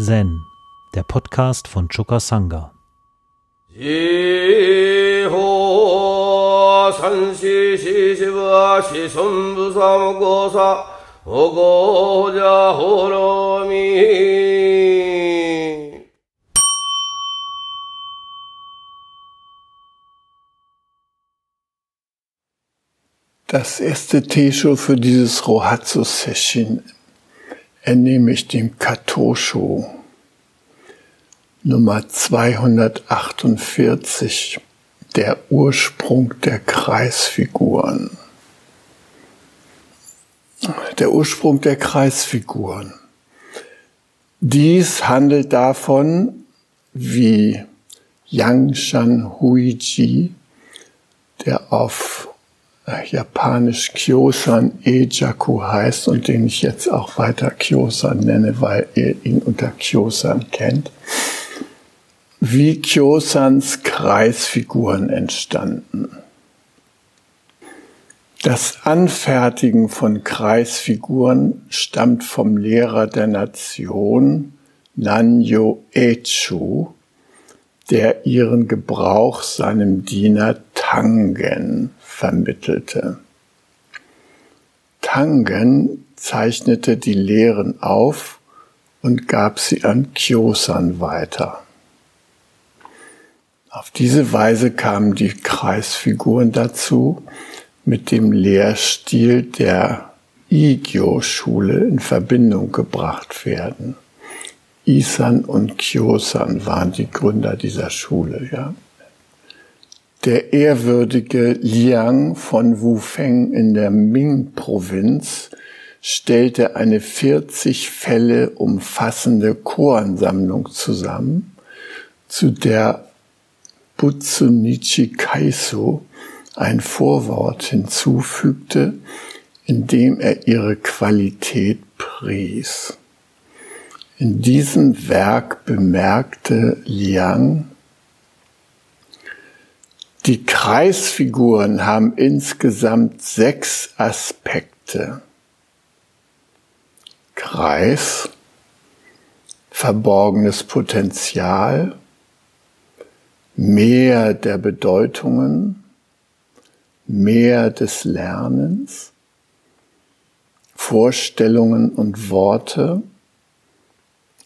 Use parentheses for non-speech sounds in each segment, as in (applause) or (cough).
Zen, der Podcast von Choka Sangha. Das erste Teeshow für dieses Rohatsu Session entnehme ich dem Katosho Nummer 248, der Ursprung der Kreisfiguren. Der Ursprung der Kreisfiguren. Dies handelt davon, wie Yangshan Huiji, der auf japanisch Kyosan Ejaku heißt und den ich jetzt auch weiter Kyosan nenne, weil ihr ihn unter Kyosan kennt, wie Kyosans Kreisfiguren entstanden. Das Anfertigen von Kreisfiguren stammt vom Lehrer der Nation Nanyo Echu, der ihren Gebrauch seinem Diener Tangen vermittelte. Tangen zeichnete die Lehren auf und gab sie an Kyosan weiter. Auf diese Weise kamen die Kreisfiguren dazu, mit dem Lehrstil der Igyo-Schule in Verbindung gebracht werden. Isan und Kyosan waren die Gründer dieser Schule, ja. Der ehrwürdige Liang von Wufeng in der Ming-Provinz stellte eine 40 Fälle umfassende Koansammlung zusammen, zu der Butsunichi Kaiso ein Vorwort hinzufügte, in dem er ihre Qualität pries. In diesem Werk bemerkte Liang, die Kreisfiguren haben insgesamt sechs Aspekte. Kreis, verborgenes Potenzial, mehr der Bedeutungen, mehr des Lernens, Vorstellungen und Worte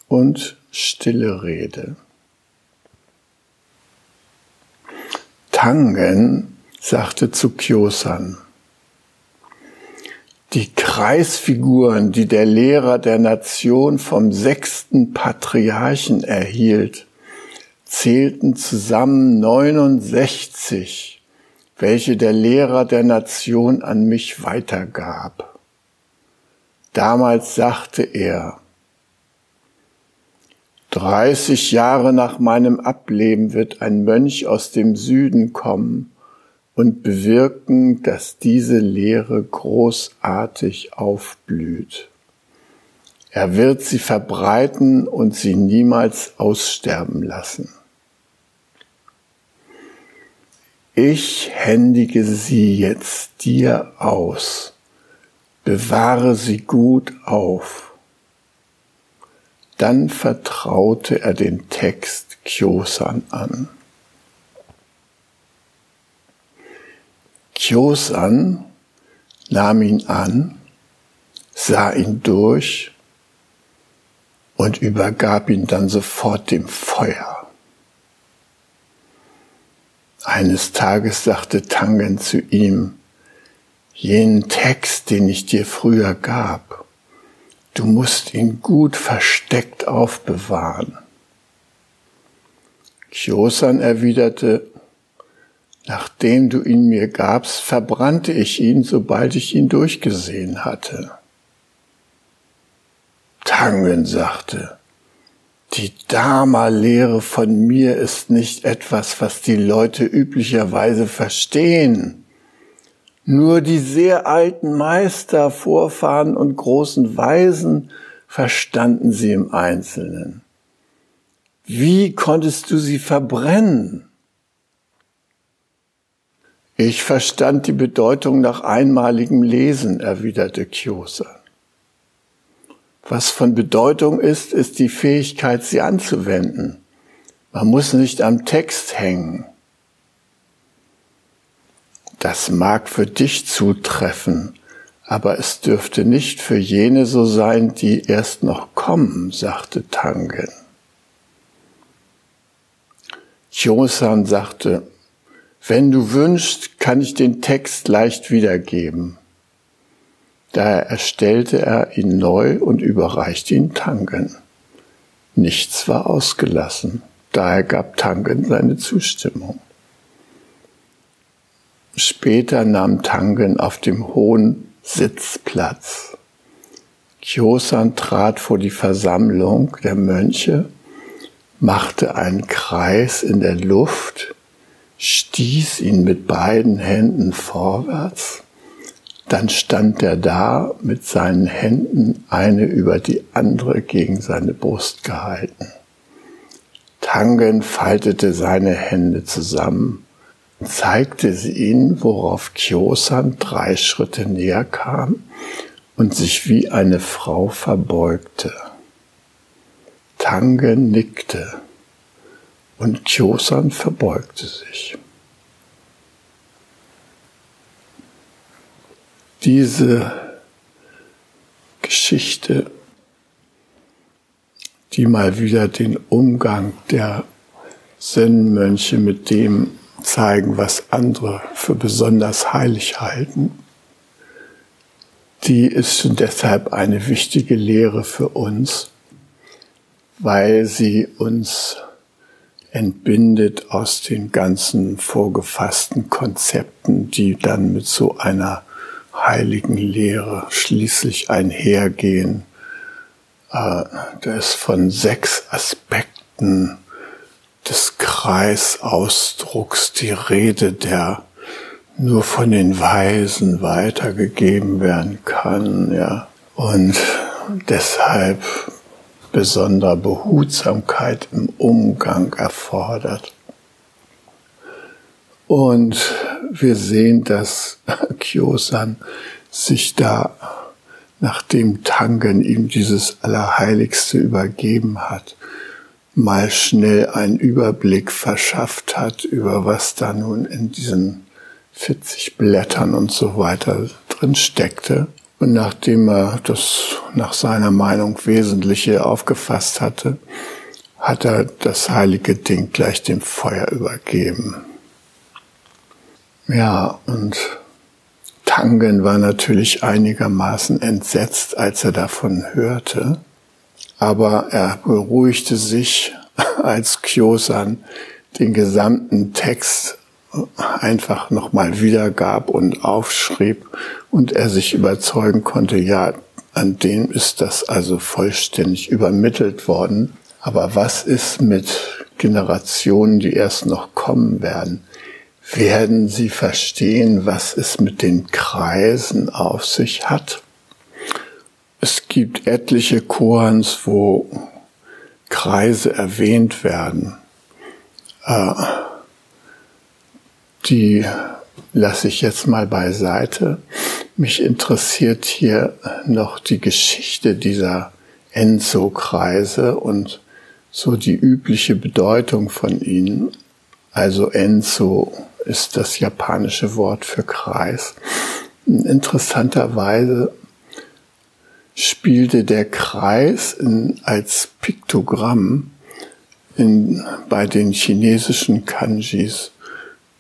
und stille Rede. Tangen sagte zu Kyosan, die Kreisfiguren, die der Lehrer der Nation vom sechsten Patriarchen erhielt, zählten zusammen 69, welche der Lehrer der Nation an mich weitergab. Damals sagte er, 30 Jahre nach meinem Ableben wird ein Mönch aus dem Süden kommen und bewirken, dass diese Lehre großartig aufblüht. Er wird sie verbreiten und sie niemals aussterben lassen. Ich händige sie jetzt dir aus, bewahre sie gut auf dann vertraute er den Text Kyosan an. Kyosan nahm ihn an, sah ihn durch und übergab ihn dann sofort dem Feuer. Eines Tages sagte Tangen zu ihm, jenen Text, den ich dir früher gab, Du musst ihn gut versteckt aufbewahren. Kyosan erwiderte, nachdem du ihn mir gabst, verbrannte ich ihn, sobald ich ihn durchgesehen hatte. Tangen sagte, die Dharma-Lehre von mir ist nicht etwas, was die Leute üblicherweise verstehen. Nur die sehr alten Meister, Vorfahren und großen Weisen verstanden sie im Einzelnen. Wie konntest du sie verbrennen? Ich verstand die Bedeutung nach einmaligem Lesen, erwiderte Kyosa. Was von Bedeutung ist, ist die Fähigkeit, sie anzuwenden. Man muss nicht am Text hängen. Das mag für dich zutreffen, aber es dürfte nicht für jene so sein, die erst noch kommen, sagte Tangen. Chosan sagte, wenn du wünschst, kann ich den Text leicht wiedergeben. Daher erstellte er ihn neu und überreichte ihn Tangen. Nichts war ausgelassen. Daher gab Tangen seine Zustimmung. Später nahm Tangen auf dem hohen Sitz Platz. Kyosan trat vor die Versammlung der Mönche, machte einen Kreis in der Luft, stieß ihn mit beiden Händen vorwärts, dann stand er da mit seinen Händen eine über die andere gegen seine Brust gehalten. Tangen faltete seine Hände zusammen zeigte sie ihnen, worauf Kyosan drei Schritte näher kam und sich wie eine Frau verbeugte. Tangen nickte und Kyosan verbeugte sich. Diese Geschichte die mal wieder den Umgang der Zen-Mönche mit dem zeigen, was andere für besonders heilig halten. Die ist deshalb eine wichtige Lehre für uns, weil sie uns entbindet aus den ganzen vorgefassten Konzepten, die dann mit so einer heiligen Lehre schließlich einhergehen äh, da ist von sechs Aspekten des Kreisausdrucks die Rede, der nur von den Weisen weitergegeben werden kann, ja. Und deshalb besonderer Behutsamkeit im Umgang erfordert. Und wir sehen, dass Kyosan sich da nachdem Tangen ihm dieses Allerheiligste übergeben hat, mal schnell einen Überblick verschafft hat über was da nun in diesen 40 Blättern und so weiter drin steckte. Und nachdem er das nach seiner Meinung Wesentliche aufgefasst hatte, hat er das heilige Ding gleich dem Feuer übergeben. Ja, und Tangen war natürlich einigermaßen entsetzt, als er davon hörte, aber er beruhigte sich, (laughs) als Kyosan den gesamten Text einfach nochmal wiedergab und aufschrieb und er sich überzeugen konnte, ja, an dem ist das also vollständig übermittelt worden. Aber was ist mit Generationen, die erst noch kommen werden? werden Sie verstehen, was es mit den Kreisen auf sich hat. Es gibt etliche Koans, wo Kreise erwähnt werden. Äh, die lasse ich jetzt mal beiseite. Mich interessiert hier noch die Geschichte dieser Enzo-Kreise und so die übliche Bedeutung von ihnen. Also Enzo ist das japanische Wort für Kreis. Interessanterweise spielte der Kreis in, als Piktogramm in, bei den chinesischen Kanjis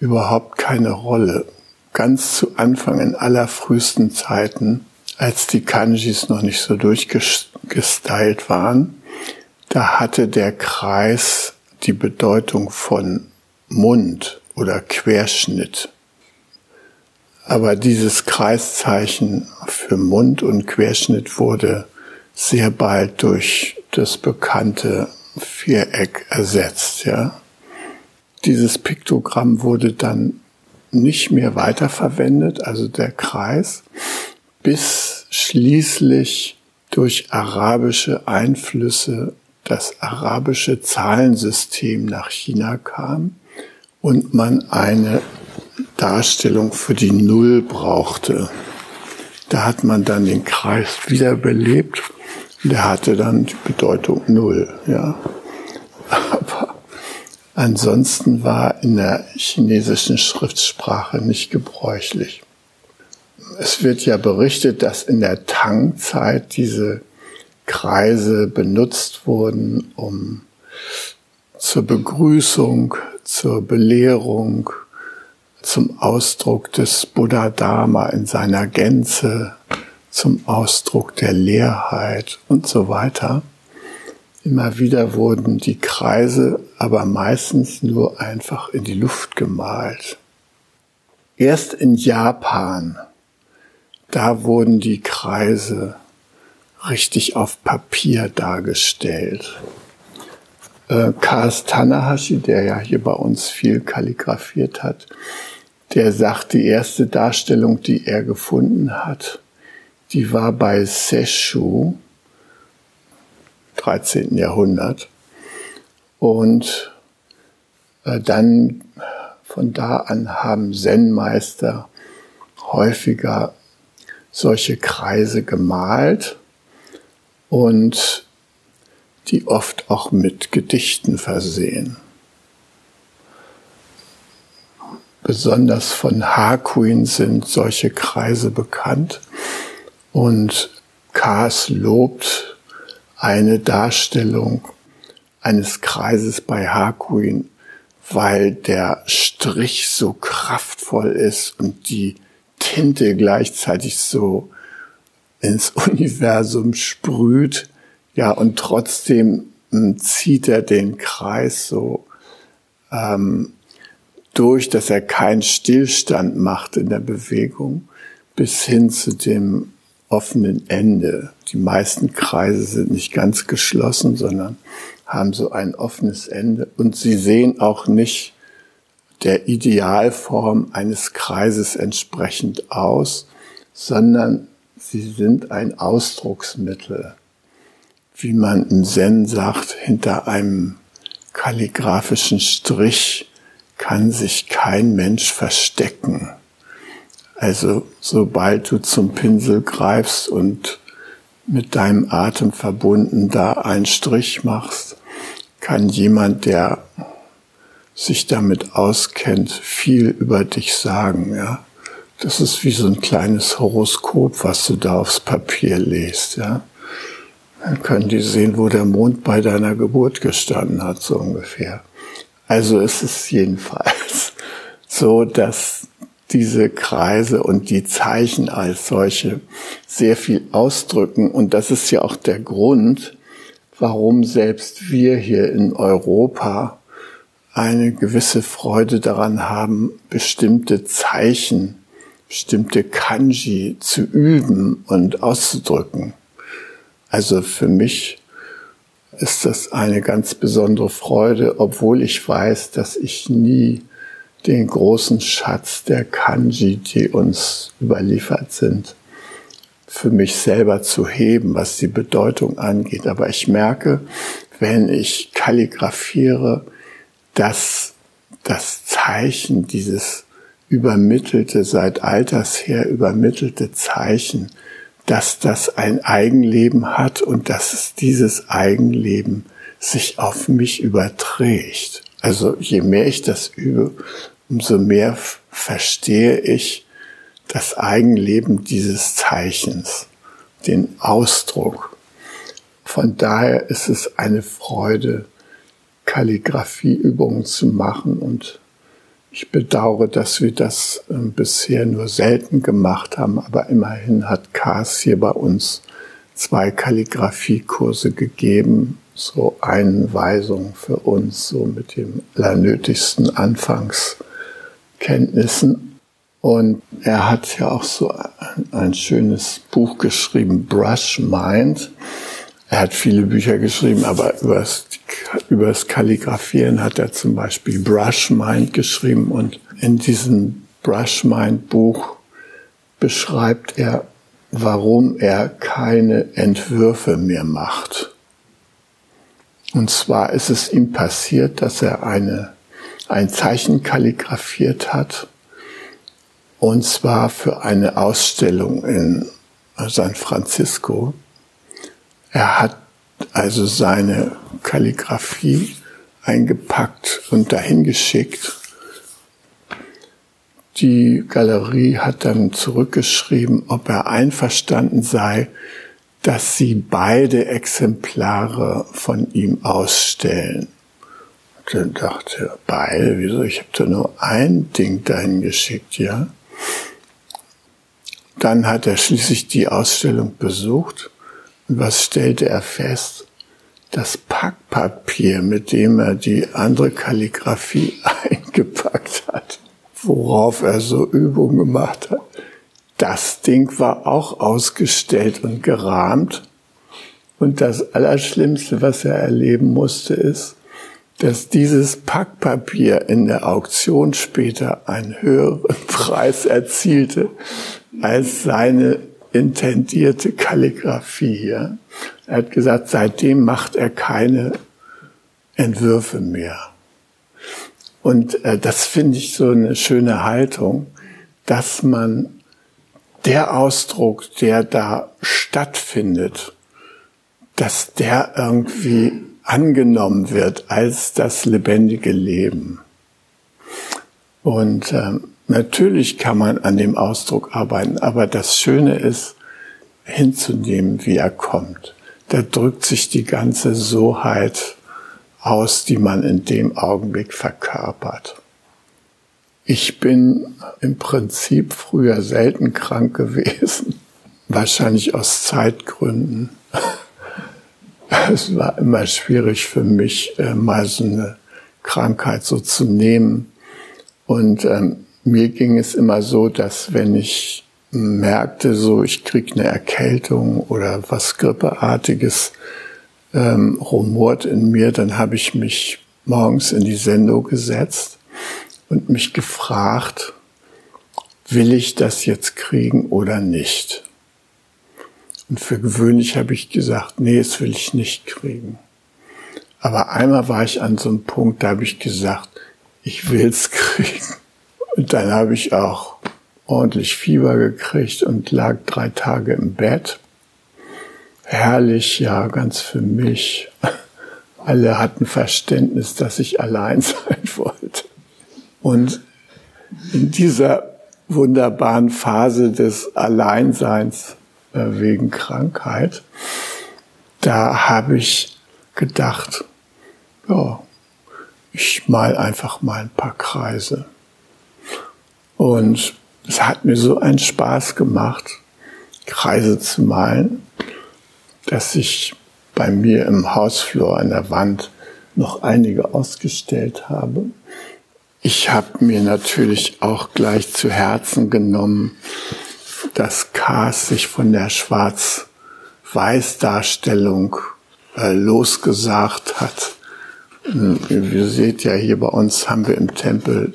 überhaupt keine Rolle. Ganz zu Anfang in allerfrühesten Zeiten, als die Kanjis noch nicht so durchgestylt waren, da hatte der Kreis die Bedeutung von Mund oder Querschnitt. Aber dieses Kreiszeichen für Mund und Querschnitt wurde sehr bald durch das bekannte Viereck ersetzt, ja. Dieses Piktogramm wurde dann nicht mehr weiterverwendet, also der Kreis, bis schließlich durch arabische Einflüsse das arabische Zahlensystem nach China kam und man eine Darstellung für die Null brauchte. Da hat man dann den Kreis wiederbelebt, Der hatte dann die Bedeutung Null, ja. Aber ansonsten war in der chinesischen Schriftsprache nicht gebräuchlich. Es wird ja berichtet, dass in der Tang-Zeit diese Kreise benutzt wurden, um zur Begrüßung, zur Belehrung, zum Ausdruck des Buddha Dharma in seiner Gänze, zum Ausdruck der Leerheit und so weiter. Immer wieder wurden die Kreise aber meistens nur einfach in die Luft gemalt. Erst in Japan, da wurden die Kreise richtig auf Papier dargestellt. Äh, Kars Tanahashi, der ja hier bei uns viel kalligrafiert hat, der sagt, die erste Darstellung, die er gefunden hat, die war bei Seshu, 13. Jahrhundert. Und äh, dann von da an haben Zen-Meister häufiger solche Kreise gemalt und die oft auch mit Gedichten versehen. Besonders von Hakuin sind solche Kreise bekannt. Und Kaas lobt eine Darstellung eines Kreises bei Hakuin, weil der Strich so kraftvoll ist und die Tinte gleichzeitig so ins (laughs) Universum sprüht, ja, und trotzdem hm, zieht er den Kreis so ähm, durch, dass er keinen Stillstand macht in der Bewegung, bis hin zu dem offenen Ende. Die meisten Kreise sind nicht ganz geschlossen, sondern haben so ein offenes Ende und sie sehen auch nicht der Idealform eines Kreises entsprechend aus, sondern sie sind ein Ausdrucksmittel wie man in Zen sagt, hinter einem kalligraphischen Strich kann sich kein Mensch verstecken. Also sobald du zum Pinsel greifst und mit deinem Atem verbunden da einen Strich machst, kann jemand, der sich damit auskennt, viel über dich sagen, ja. Das ist wie so ein kleines Horoskop, was du da aufs Papier lest, ja. Dann können die sehen, wo der Mond bei deiner Geburt gestanden hat, so ungefähr. Also es ist jedenfalls (laughs) so, dass diese Kreise und die Zeichen als solche sehr viel ausdrücken. Und das ist ja auch der Grund, warum selbst wir hier in Europa eine gewisse Freude daran haben, bestimmte Zeichen, bestimmte Kanji zu üben und auszudrücken. Also für mich ist das eine ganz besondere Freude, obwohl ich weiß, dass ich nie den großen Schatz der Kanji, die uns überliefert sind, für mich selber zu heben, was die Bedeutung angeht. Aber ich merke, wenn ich kalligrafiere, dass das Zeichen, dieses übermittelte, seit alters her übermittelte Zeichen, dass das ein Eigenleben hat und dass es dieses Eigenleben sich auf mich überträgt. Also je mehr ich das übe, umso mehr verstehe ich das Eigenleben dieses Zeichens, den Ausdruck. Von daher ist es eine Freude, Kalligrafieübungen zu machen und ich bedauere, dass wir das äh, bisher nur selten gemacht haben, aber immerhin hat Kars hier bei uns zwei Kalligrafiekurse gegeben, so Einweisungen für uns, so mit dem allernötigsten Anfangskenntnissen. Und er hat ja auch so ein schönes Buch geschrieben, Brush Mind. Er hat viele Bücher geschrieben, aber über das, über das Kalligrafieren hat er zum Beispiel Brush Mind geschrieben und in diesem Brush Mind Buch beschreibt er, warum er keine Entwürfe mehr macht. Und zwar ist es ihm passiert, dass er eine, ein Zeichen kalligrafiert hat, und zwar für eine Ausstellung in San Francisco. Er hat also seine Kalligraphie eingepackt und dahin geschickt. Die Galerie hat dann zurückgeschrieben, ob er einverstanden sei, dass sie beide Exemplare von ihm ausstellen. Und dann dachte er, beide, wieso? Ich habe da nur ein Ding dahin geschickt, ja. Dann hat er schließlich die Ausstellung besucht und was stellte er fest? Das Packpapier, mit dem er die andere Kalligraphie (laughs) eingepackt hat, worauf er so Übungen gemacht hat, das Ding war auch ausgestellt und gerahmt. Und das Allerschlimmste, was er erleben musste, ist, dass dieses Packpapier in der Auktion später einen höheren (laughs) Preis erzielte als seine intendierte Kalligraphie hier. Er hat gesagt, seitdem macht er keine Entwürfe mehr. Und äh, das finde ich so eine schöne Haltung, dass man der Ausdruck, der da stattfindet, dass der irgendwie angenommen wird als das lebendige Leben. Und ähm, natürlich kann man an dem Ausdruck arbeiten, aber das Schöne ist, hinzunehmen, wie er kommt. Da drückt sich die ganze Soheit aus, die man in dem Augenblick verkörpert. Ich bin im Prinzip früher selten krank gewesen, wahrscheinlich aus Zeitgründen. Es war immer schwierig für mich, äh, mal so eine Krankheit so zu nehmen. Und ähm, mir ging es immer so, dass wenn ich merkte, so ich krieg eine Erkältung oder was Grippeartiges ähm, rumort in mir, dann habe ich mich morgens in die Sendung gesetzt und mich gefragt, will ich das jetzt kriegen oder nicht? Und für gewöhnlich habe ich gesagt, nee, das will ich nicht kriegen. Aber einmal war ich an so einem Punkt, da habe ich gesagt, ich will's (laughs) kriegen. Und dann habe ich auch ordentlich Fieber gekriegt und lag drei Tage im Bett. Herrlich, ja, ganz für mich. (laughs) Alle hatten Verständnis, dass ich allein (laughs) sein wollte. Und in dieser wunderbaren Phase des Alleinseins äh, wegen Krankheit, da habe ich gedacht, ja, ich mal einfach mal ein paar Kreise. Und es hat mir so einen Spaß gemacht, Kreise zu malen, dass ich bei mir im Hausflur an der Wand noch einige ausgestellt habe. Ich habe mir natürlich auch gleich zu Herzen genommen, dass Kaas sich von der Schwarz-Weiß-Darstellung äh, losgesagt hat. Ihr seht ja hier bei uns haben wir im Tempel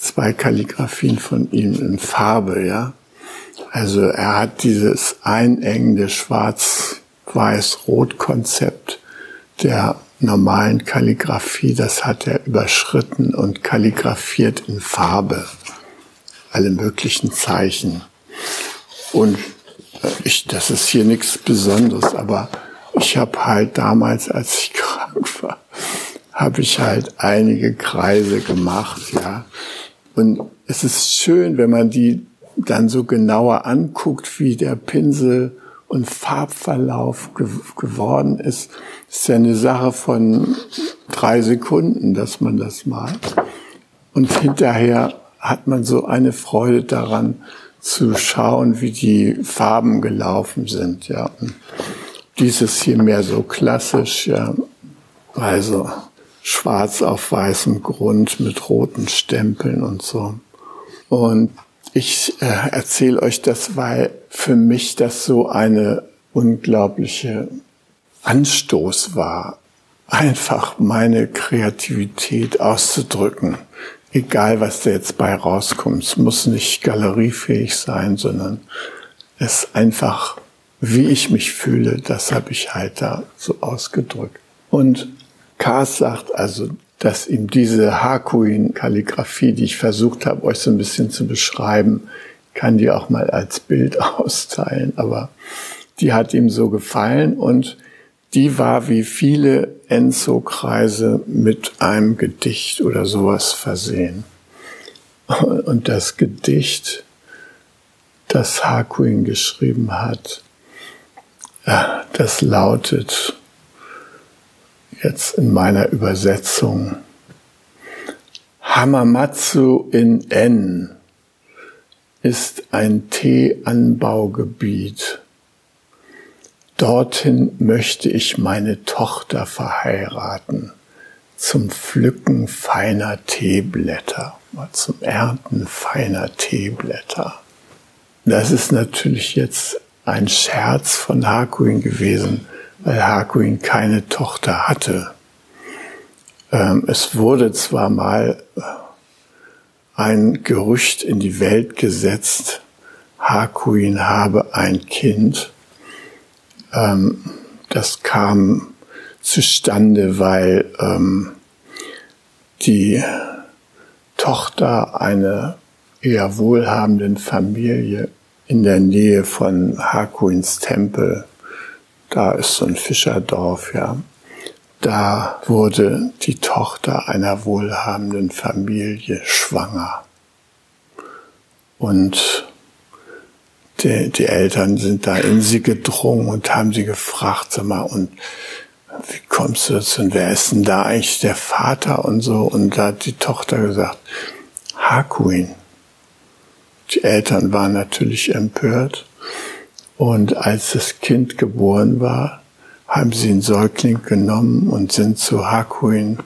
zwei Kalligraphien von ihm in Farbe, ja. Also er hat dieses einengende Schwarz-Weiß-Rot-Konzept der normalen Kalligraphie, das hat er überschritten und kalligrafiert in Farbe. Alle möglichen Zeichen. Und äh, ich, das ist hier nichts Besonderes, aber ich habe halt damals, als ich (laughs) krank war, habe ich halt einige Kreise gemacht, ja. Und es ist schön, wenn man die dann so genauer anguckt, wie der Pinsel und Farbverlauf ge geworden ist. Das ist ja eine Sache von drei Sekunden, dass man das malt. Und hinterher hat man so eine Freude daran zu schauen, wie die Farben gelaufen sind, ja. Und dieses hier mehr so klassisch, ja. Also, schwarz auf weißem Grund mit roten Stempeln und so. Und ich äh, erzähle euch das, weil für mich das so eine unglaubliche Anstoß war, einfach meine Kreativität auszudrücken. Egal, was da jetzt bei rauskommt. Es muss nicht galeriefähig sein, sondern es einfach, wie ich mich fühle, das habe ich halt da so ausgedrückt. Und Kars sagt also, dass ihm diese Hakuin-Kalligraphie, die ich versucht habe, euch so ein bisschen zu beschreiben, kann die auch mal als Bild (laughs) austeilen. Aber die hat ihm so gefallen und die war wie viele Enzo-Kreise mit einem Gedicht oder sowas versehen. Und das Gedicht, das Hakuin geschrieben hat, das lautet jetzt in meiner Übersetzung. Hamamatsu in N ist ein Teeanbaugebiet. Dorthin möchte ich meine Tochter verheiraten, zum Pflücken feiner Teeblätter, zum Ernten feiner Teeblätter. Das ist natürlich jetzt ein Scherz von Hakuin gewesen, weil Hakuin keine Tochter hatte. Ähm, es wurde zwar mal äh, ein Gerücht in die Welt gesetzt, Hakuin habe ein Kind, ähm, das kam zustande, weil ähm, die Tochter einer eher wohlhabenden Familie in der Nähe von Hakuins Tempel, da ist so ein Fischerdorf, ja, da wurde die Tochter einer wohlhabenden Familie schwanger. Und die, die Eltern sind da in sie gedrungen und haben sie gefragt, sag mal, und wie kommst du dazu und wer ist denn da eigentlich der Vater und so? Und da hat die Tochter gesagt, Hakuin. Die Eltern waren natürlich empört. Und als das Kind geboren war, haben sie einen Säugling genommen und sind zu Hakuin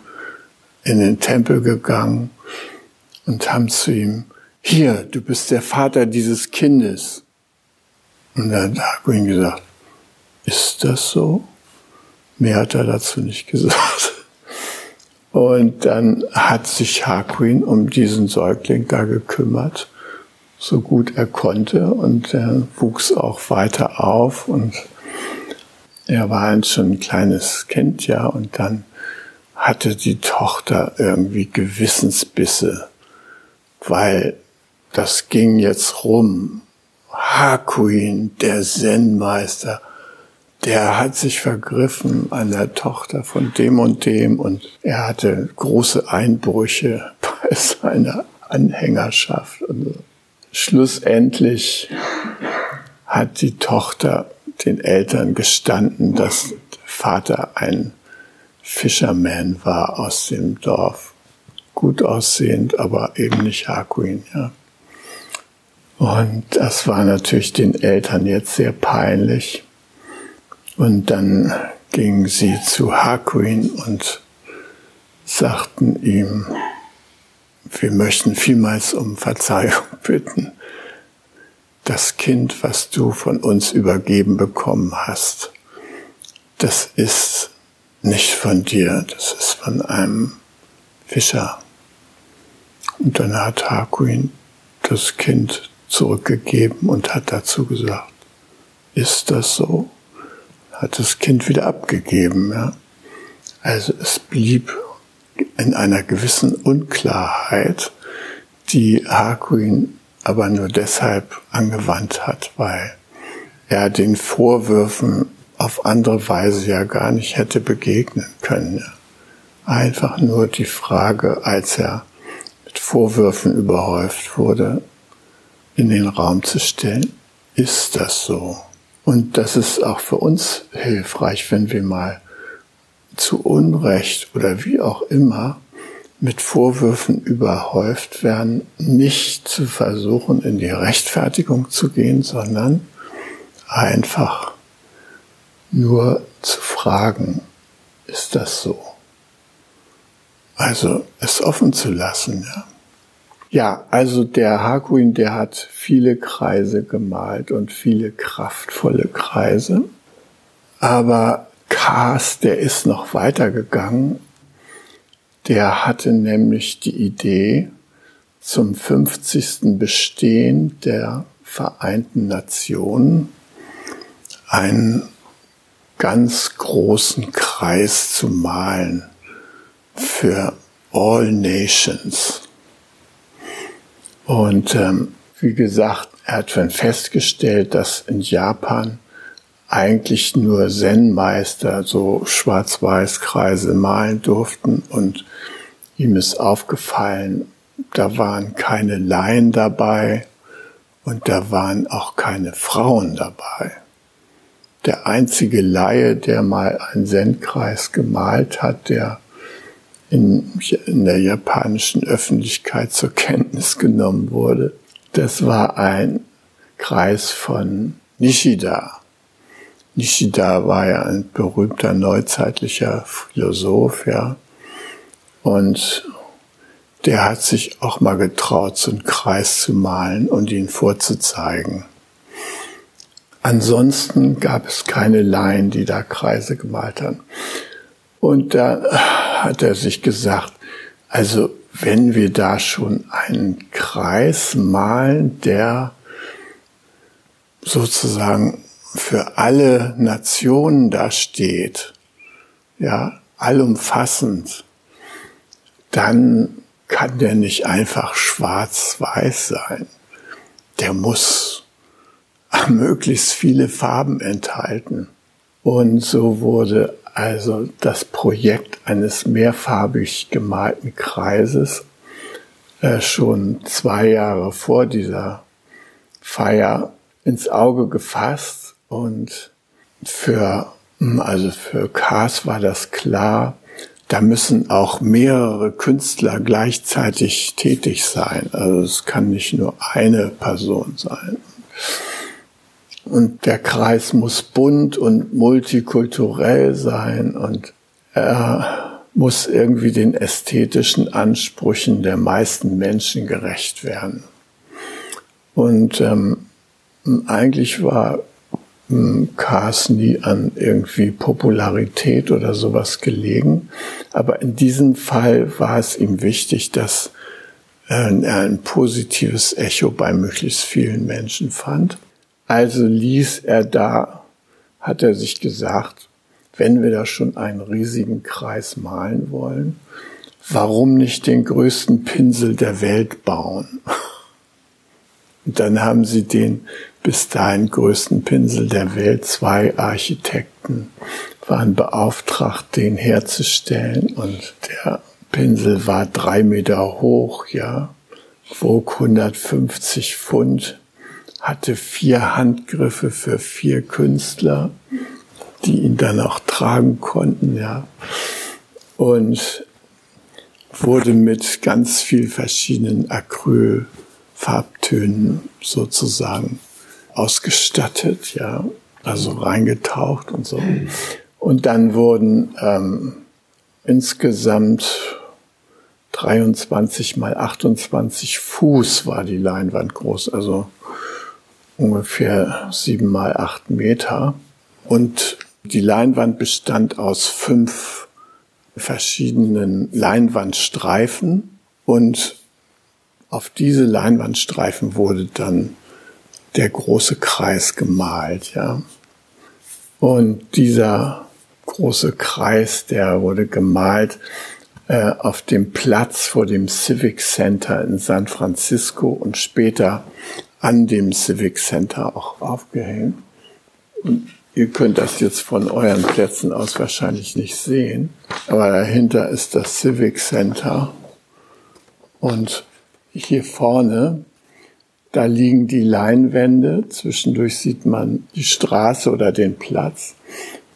in den Tempel gegangen und haben zu ihm, hier, du bist der Vater dieses Kindes. Und dann hat Hakuin gesagt, ist das so? Mehr hat er dazu nicht (laughs) gesagt. Und dann hat sich Hakuin um diesen Säugling da gekümmert, so gut er konnte. Und er wuchs auch weiter auf. Und er war schon ein kleines Kind, ja. Und dann hatte die Tochter irgendwie Gewissensbisse, weil das ging jetzt rum. Hakuin, der Zen-Meister, der hat sich vergriffen an der Tochter von dem und dem und er hatte große Einbrüche (laughs) bei seiner Anhängerschaft. Und schlussendlich hat die Tochter den Eltern gestanden, dass der Vater ein Fisherman war aus dem Dorf. Gut aussehend, aber eben nicht Hakuin, ja. Und das war natürlich den Eltern jetzt sehr peinlich. Und dann gingen sie zu Hakuin und sagten ihm, wir möchten vielmals um Verzeihung bitten. Das Kind, was du von uns übergeben bekommen hast, das ist nicht von dir, das ist von einem Fischer. Und dann hat Hakuin das Kind zurückgegeben und hat dazu gesagt, ist das so? Hat das Kind wieder abgegeben, ja. Also es blieb in einer gewissen Unklarheit, die Hakuin aber nur deshalb angewandt hat, weil er den Vorwürfen auf andere Weise ja gar nicht hätte begegnen können. Einfach nur die Frage, als er mit Vorwürfen überhäuft wurde, in den Raum zu stellen, ist das so? Und das ist auch für uns hilfreich, wenn wir mal zu Unrecht oder wie auch immer mit Vorwürfen überhäuft werden, nicht zu versuchen, in die Rechtfertigung zu gehen, sondern einfach nur zu fragen, ist das so? Also es offen zu lassen, ja. Ja, also der Hakuin, der hat viele Kreise gemalt und viele kraftvolle Kreise. Aber Kaas, der ist noch weitergegangen. Der hatte nämlich die Idee, zum 50. Bestehen der Vereinten Nationen einen ganz großen Kreis zu malen für All Nations. Und ähm, wie gesagt, er hat schon festgestellt, dass in Japan eigentlich nur Zen-Meister so Schwarz-Weiß-Kreise malen durften und ihm ist aufgefallen, da waren keine Laien dabei und da waren auch keine Frauen dabei. Der einzige Laie, der mal einen Zen-Kreis gemalt hat, der in, in der japanischen Öffentlichkeit zur Kenntnis genommen wurde, das war ein Kreis von Nishida. Nishida war ja ein berühmter neuzeitlicher Philosoph, ja. Und der hat sich auch mal getraut, so einen Kreis zu malen und ihn vorzuzeigen. Ansonsten gab es keine Laien, die da Kreise gemalt haben. Und da hat er sich gesagt, also wenn wir da schon einen Kreis malen, der sozusagen für alle Nationen da steht, ja, allumfassend, dann kann der nicht einfach schwarz-weiß sein. Der muss (laughs) möglichst viele Farben enthalten. Und so wurde also das Projekt eines mehrfarbig gemalten Kreises äh, schon zwei Jahre vor dieser Feier ins Auge gefasst und für, hm, also für Kars war das klar, da müssen auch mehrere Künstler gleichzeitig tätig sein. Also es kann nicht nur eine Person sein. Und der Kreis muss bunt und multikulturell sein und er muss irgendwie den ästhetischen Ansprüchen der meisten Menschen gerecht werden. Und ähm, eigentlich war ähm, Kars nie an irgendwie Popularität oder sowas gelegen. Aber in diesem Fall war es ihm wichtig, dass er ein positives Echo bei möglichst vielen Menschen fand. Also ließ er da, hat er sich gesagt, wenn wir da schon einen riesigen Kreis malen wollen, warum nicht den größten Pinsel der Welt bauen? Und dann haben sie den bis dahin größten Pinsel der Welt, zwei Architekten waren beauftragt, den herzustellen und der Pinsel war drei Meter hoch, ja, wog 150 Pfund hatte vier Handgriffe für vier Künstler, die ihn dann auch tragen konnten, ja. Und wurde mit ganz viel verschiedenen Acrylfarbtönen sozusagen ausgestattet, ja, also reingetaucht und so. Und dann wurden ähm, insgesamt 23 mal 28 Fuß war die Leinwand groß, also ungefähr sieben mal acht Meter. Und die Leinwand bestand aus fünf verschiedenen Leinwandstreifen und auf diese Leinwandstreifen wurde dann der große Kreis gemalt, ja. Und dieser große Kreis, der wurde gemalt äh, auf dem Platz vor dem Civic Center in San Francisco und später an dem Civic Center auch aufgehängt. Und ihr könnt das jetzt von euren Plätzen aus wahrscheinlich nicht sehen, aber dahinter ist das Civic Center. Und hier vorne, da liegen die Leinwände, zwischendurch sieht man die Straße oder den Platz.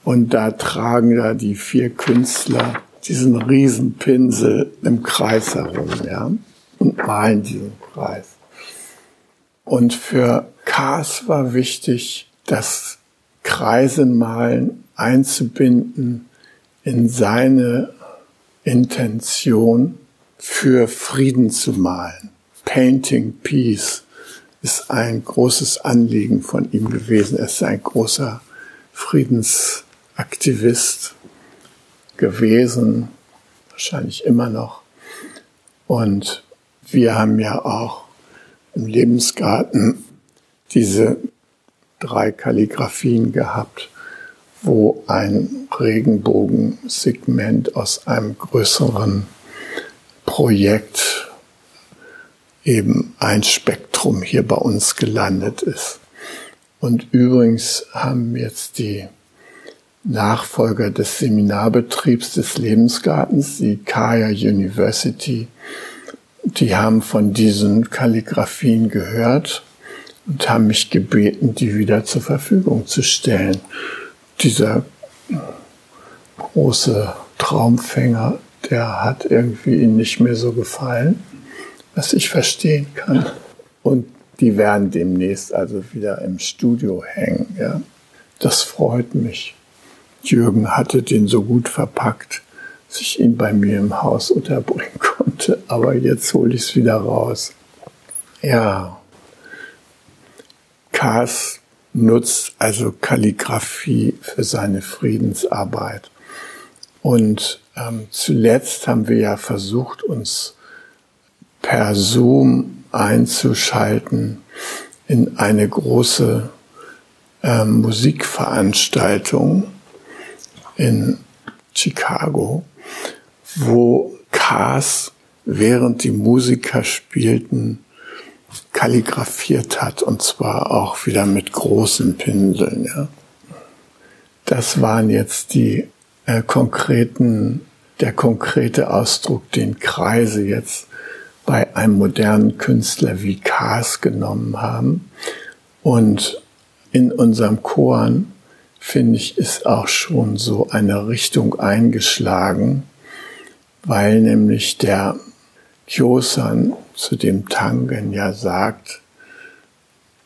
Und da tragen da die vier Künstler diesen Riesenpinsel im Kreis herum, ja, und malen diesen Kreis. Und für Kars war wichtig, das Kreisemalen einzubinden in seine Intention für Frieden zu malen. Painting Peace ist ein großes Anliegen von ihm gewesen. Er ist ein großer Friedensaktivist gewesen, wahrscheinlich immer noch. Und wir haben ja auch im Lebensgarten diese drei Kalligraphien gehabt, wo ein Regenbogensegment aus einem größeren Projekt eben ein Spektrum hier bei uns gelandet ist. Und übrigens haben jetzt die Nachfolger des Seminarbetriebs des Lebensgartens, die Kaya University, die haben von diesen Kalligraphien gehört und haben mich gebeten, die wieder zur Verfügung zu stellen. Dieser große Traumfänger, der hat irgendwie ihnen nicht mehr so gefallen, was ich verstehen kann. Und die werden demnächst also wieder im Studio hängen. Ja. Das freut mich. Jürgen hatte den so gut verpackt, dass ich ihn bei mir im Haus unterbringen (laughs) konnte. Aber jetzt hole ich es wieder raus. Ja. Kars nutzt also Kalligraphie für seine Friedensarbeit. Und ähm, zuletzt haben wir ja versucht, uns per Zoom einzuschalten in eine große äh, Musikveranstaltung in Chicago, wo Cars, während die Musiker spielten, kalligrafiert hat und zwar auch wieder mit großen Pinseln. Ja. Das waren jetzt die äh, konkreten, der konkrete Ausdruck, den Kreise jetzt bei einem modernen Künstler wie Kaas genommen haben. Und in unserem Choren, finde ich, ist auch schon so eine Richtung eingeschlagen, weil nämlich der Kyosan zu dem Tangen ja sagt,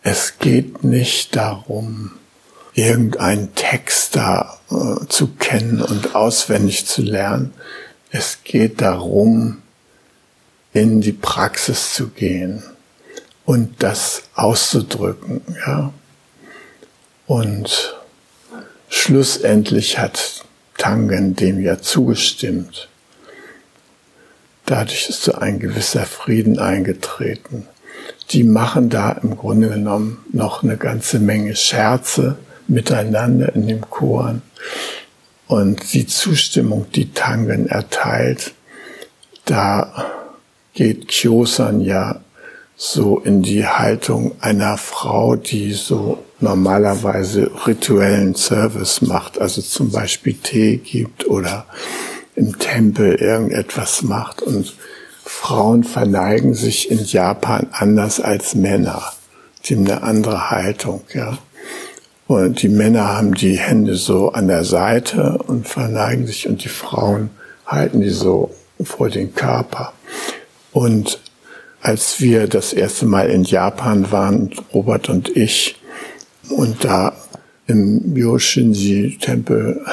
es geht nicht darum, irgendeinen Text da äh, zu kennen und auswendig zu lernen. Es geht darum, in die Praxis zu gehen und das auszudrücken, ja. Und schlussendlich hat Tangen dem ja zugestimmt. Dadurch ist so ein gewisser Frieden eingetreten. Die machen da im Grunde genommen noch eine ganze Menge Scherze miteinander in dem Chor. Und die Zustimmung, die Tangen erteilt, da geht Kyosan ja so in die Haltung einer Frau, die so normalerweise rituellen Service macht, also zum Beispiel Tee gibt oder im Tempel irgendetwas macht. Und Frauen verneigen sich in Japan anders als Männer. Die haben eine andere Haltung, ja. Und die Männer haben die Hände so an der Seite und verneigen sich und die Frauen halten die so vor den Körper. Und als wir das erste Mal in Japan waren, Robert und ich, und da im Yoshinji-Tempel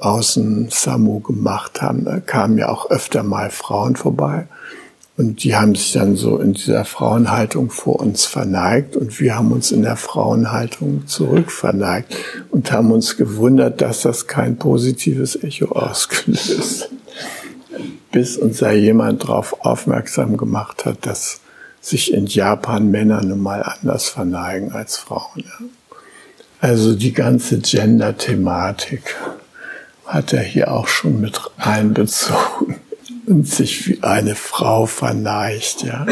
außen Samu gemacht haben, kamen ja auch öfter mal Frauen vorbei. Und die haben sich dann so in dieser Frauenhaltung vor uns verneigt und wir haben uns in der Frauenhaltung zurück verneigt und haben uns gewundert, dass das kein positives Echo ausgelöst. Bis uns da jemand darauf aufmerksam gemacht hat, dass sich in Japan Männer nun mal anders verneigen als Frauen. Also die ganze Gender-Thematik hat er hier auch schon mit einbezogen und sich wie eine Frau verneigt, ja,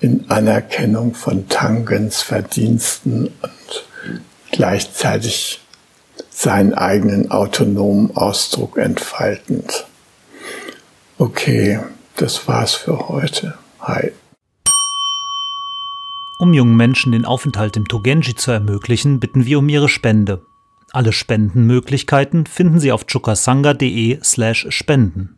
in Anerkennung von Tangens Verdiensten und gleichzeitig seinen eigenen autonomen Ausdruck entfaltend. Okay, das war's für heute. Hi. Um jungen Menschen den Aufenthalt im Togenji zu ermöglichen, bitten wir um ihre Spende. Alle Spendenmöglichkeiten finden Sie auf chukasanga.de slash spenden.